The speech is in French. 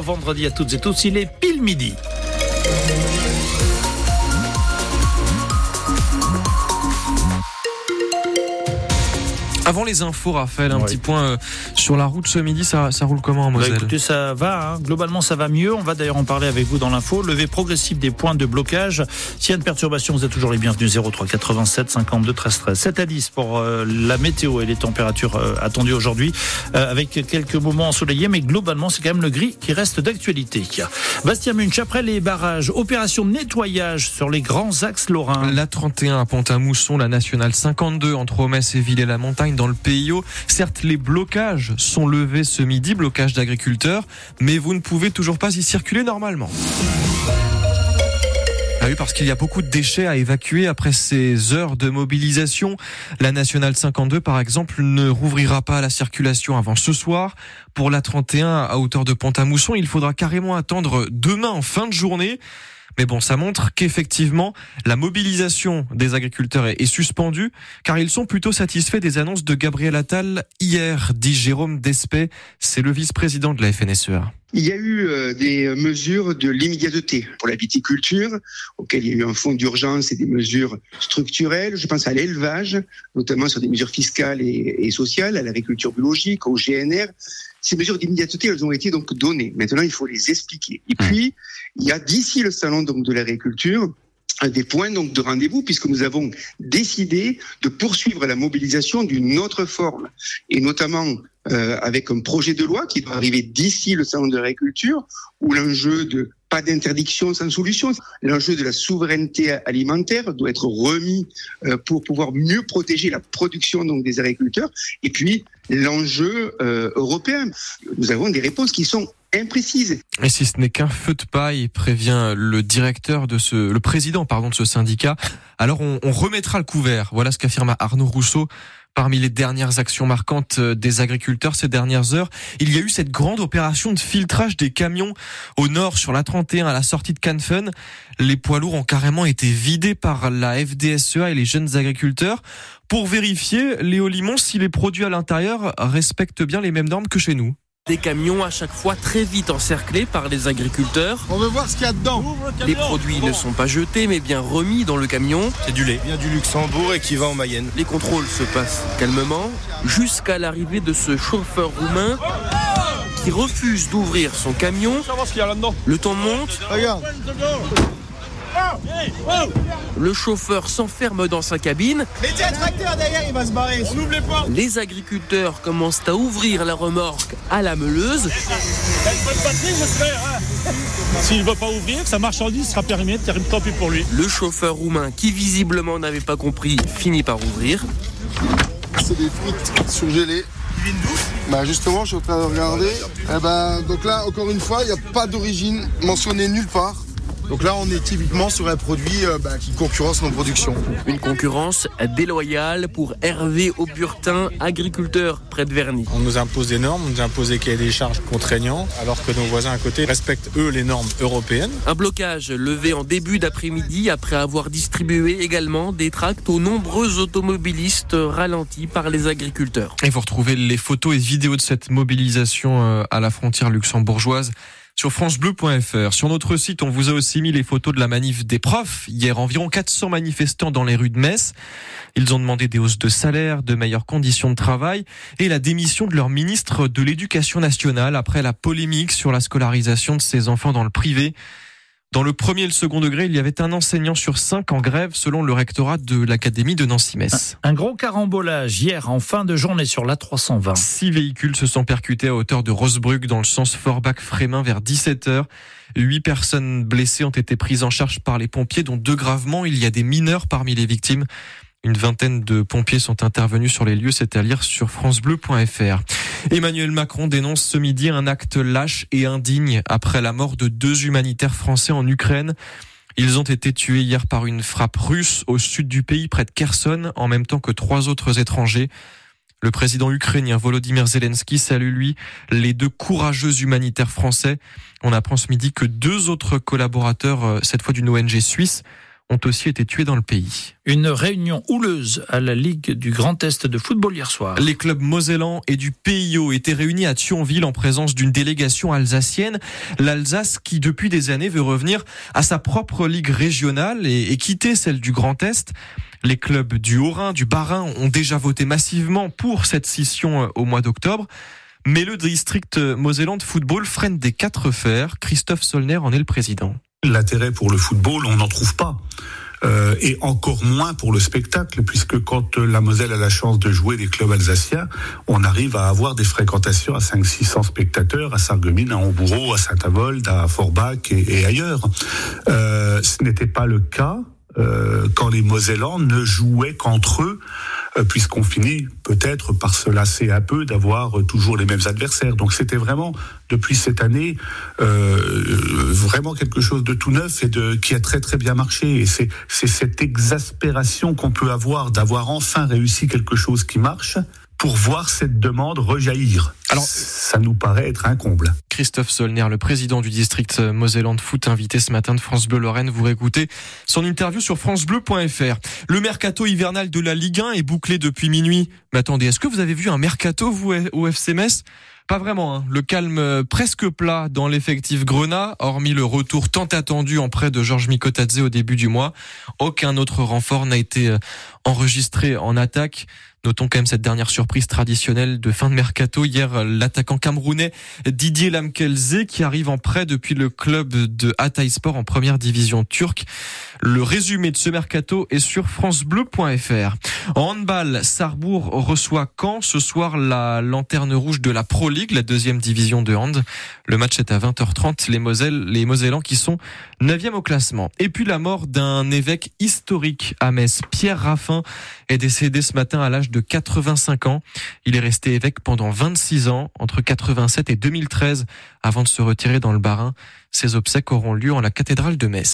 Vendredi à toutes et tous, il est pile midi. Avant les infos, Raphaël, un Ouais. petit point euh, sur la route ce midi, ça, ça roule comment en Bah, Moselle écoutez, ça va. hein. Globalement, ça va mieux. On va d'ailleurs en parler avec vous dans l'info. Levée progressive des points de blocage. S'il y a une perturbation, vous êtes toujours les bienvenus. 03 87 52 13 13. 7 à 10 pour euh, la météo et les températures euh, attendues aujourd'hui, euh, avec quelques moments ensoleillés, mais globalement, c'est quand même le gris qui reste d'actualité. Bastien Munch, après les barrages, opération de nettoyage sur les grands axes lorrains. La 31 à Pont-à-Mousson, la nationale 52 entre Omès et Villers-la-Montagne dans le PIO. Certes, les blocages sont levés ce midi, blocage d'agriculteurs, mais vous ne pouvez toujours pas y circuler normalement. Ah oui, parce qu'il y a beaucoup de déchets à évacuer après ces heures de mobilisation. La nationale 52, par exemple, ne rouvrira pas la circulation avant ce soir. Pour la 31 à hauteur de Pont-à-Mousson, il faudra carrément attendre demain en fin de journée. Mais bon, ça montre qu'effectivement, la mobilisation des agriculteurs est, suspendue, car ils sont plutôt satisfaits des annonces de Gabriel Attal hier, dit Jérôme Despet, c'est le vice-président de la FNSEA. Il y a eu euh, des mesures de l'immédiateté pour la viticulture, auxquelles il y a eu un fonds d'urgence et des mesures structurelles. Je pense à l'élevage, notamment sur des mesures fiscales et, et sociales, à l'agriculture biologique, au GNR. Ces mesures d'immédiateté, elles ont été donc données. Maintenant, il faut les expliquer. Et puis, il y a d'ici le salon donc de l'agriculture des points donc de rendez-vous puisque nous avons décidé de poursuivre la mobilisation d'une autre forme et notamment euh, avec un projet de loi qui doit arriver d'ici le salon de l'agriculture où l'enjeu de pas d'interdiction sans solution, l'enjeu de la souveraineté alimentaire doit être remis euh, pour pouvoir mieux protéger la production donc des agriculteurs et puis l'enjeu euh, européen. Nous avons des réponses qui sont imprécises. Et si ce n'est qu'un feu de paille, prévient le directeur de ce, le président, pardon, de ce syndicat, alors on, on remettra le couvert. Voilà ce qu'affirme Arnaud Rousseau. Parmi les dernières actions marquantes des agriculteurs ces dernières heures, il y a eu cette grande opération de filtrage des camions au nord sur la 31 à la sortie de Canfun. Les poids lourds ont carrément été vidés par la FDSEA et les jeunes agriculteurs pour vérifier, Léo Limon, si les produits à l'intérieur respectent bien les mêmes normes que chez nous. Des camions à chaque fois très vite encerclés par les agriculteurs. On veut voir ce qu'il y a dedans. Les produits ne sont pas jetés mais bien remis dans le camion. C'est du lait. Il vient du Luxembourg et qui va en Mayenne. Les contrôles se passent calmement jusqu'à l'arrivée de ce chauffeur roumain qui refuse d'ouvrir son camion. Le temps monte, Regarde. Le chauffeur s'enferme dans sa cabine. Un tracteur derrière, il va se barrer. On ouvre les portes. Les agriculteurs commencent à ouvrir la remorque à la meuleuse. S'il ne veut pas ouvrir, sa marchandise sera périmée, tant pis pour lui. Le chauffeur roumain qui visiblement n'avait pas compris finit par ouvrir. C'est des frites surgelées. Bah justement, je suis en train de regarder. Eh ben, donc là, encore une fois, il n'y a pas d'origine mentionnée nulle part. Donc là, on est typiquement sur un produit euh, bah, qui concurrence nos productions. Une concurrence déloyale pour Hervé Auburtin, agriculteur près de Verny. On nous impose des normes, on nous impose des cahiers des charges contraignants, alors que nos voisins à côté respectent eux les normes européennes. Un blocage levé en début d'après-midi après avoir distribué également des tracts aux nombreux automobilistes ralentis par les agriculteurs. Et vous retrouvez les photos et vidéos de cette mobilisation euh, à la frontière luxembourgeoise sur francebleu.fr. Sur notre site, on vous a aussi mis les photos de la manif des profs. Hier, environ 400 manifestants dans les rues de Metz. Ils ont demandé des hausses de salaire, de meilleures conditions de travail et la démission de leur ministre de l'Éducation nationale après la polémique sur la scolarisation de ses enfants dans le privé. Dans le premier et le second degré, il y avait un enseignant sur cinq en grève selon le rectorat de l'Académie de Nancy-Metz. Un gros carambolage hier en fin de journée sur la 320. Six véhicules se sont percutés à hauteur de Rosebruck dans le sens Forbach-Frémin vers 17h. Huit personnes blessées ont été prises en charge par les pompiers, dont deux gravement. Il y a des mineurs parmi les victimes. Une vingtaine de pompiers sont intervenus sur les lieux, c'est à lire sur francebleu.fr. Emmanuel Macron dénonce ce midi un acte lâche et indigne après la mort de deux humanitaires français en Ukraine. Ils ont été tués hier par une frappe russe au sud du pays, près de Kherson, en même temps que trois autres étrangers. Le président ukrainien Volodymyr Zelensky salue, lui, les deux courageux humanitaires français. On apprend ce midi que deux autres collaborateurs, euh, cette fois d'une ONG suisse, ont aussi été tués dans le pays. Une réunion houleuse à la Ligue du Grand Est de football hier soir. Les clubs mosellans et du PIO étaient réunis à Thionville en présence d'une délégation alsacienne. L'Alsace qui depuis des années veut revenir à sa propre ligue régionale et, et quitter celle du Grand Est. Les clubs du Haut-Rhin, du Bas-Rhin ont déjà voté massivement pour cette scission euh, au mois d'octobre. Mais le district mosellan de football freine des quatre fers. Christophe Solner en est le président. L'intérêt pour le football, on n'en trouve pas. Euh, et encore moins pour le spectacle, puisque quand la Moselle a la chance de jouer des clubs alsaciens, on arrive à avoir des fréquentations à 500-600 spectateurs à Sarreguemines, à Hambourg, à Saint-Avold, à Forbach et, et ailleurs. Euh, ce n'était pas le cas euh, quand les Mosellans ne jouaient qu'entre eux, euh, puisqu'on finit peut-être par se lasser un peu d'avoir euh, toujours les mêmes adversaires. Donc c'était vraiment depuis cette année euh, vraiment quelque chose de tout neuf et de qui a très très bien marché. Et c'est cette exaspération qu'on peut avoir d'avoir enfin réussi quelque chose qui marche pour voir cette demande rejaillir. Alors, ça nous paraît être un comble. Christophe Solner, le président du district Moselland Foot, invité ce matin de France Bleu Lorraine. Vous réécoutez son interview sur francebleu.fr. Le mercato hivernal de la Ligue 1 est bouclé depuis minuit. Mais attendez, est-ce que vous avez vu un mercato, vous, au FC Metz? Pas vraiment. Hein. Le calme presque plat dans l'effectif Grenat, hormis le retour tant attendu en prêt de Georges Mikotadze au début du mois. Aucun autre renfort n'a été enregistré en attaque. Notons quand même cette dernière surprise traditionnelle de fin de mercato. Hier, l'attaquant camerounais Didier Lamkelze qui arrive en prêt depuis le club de Hatayspor en première division turque. Le résumé de ce mercato est sur francebleu.fr. En handball, Sarrebourg reçoit Caen ce soir la lanterne rouge de la Pro League, la deuxième division de hand. Le match est à 20h30. Les les Mosellans qui sont 9e au classement. Et puis la mort d'un évêque historique à Metz, Pierre Raffin, est décédé ce matin à l'âge de 85 ans. Il est resté évêque pendant 26 ans, entre 87 et 2013, avant de se retirer dans le Barin. Ses obsèques auront lieu en la cathédrale de Metz.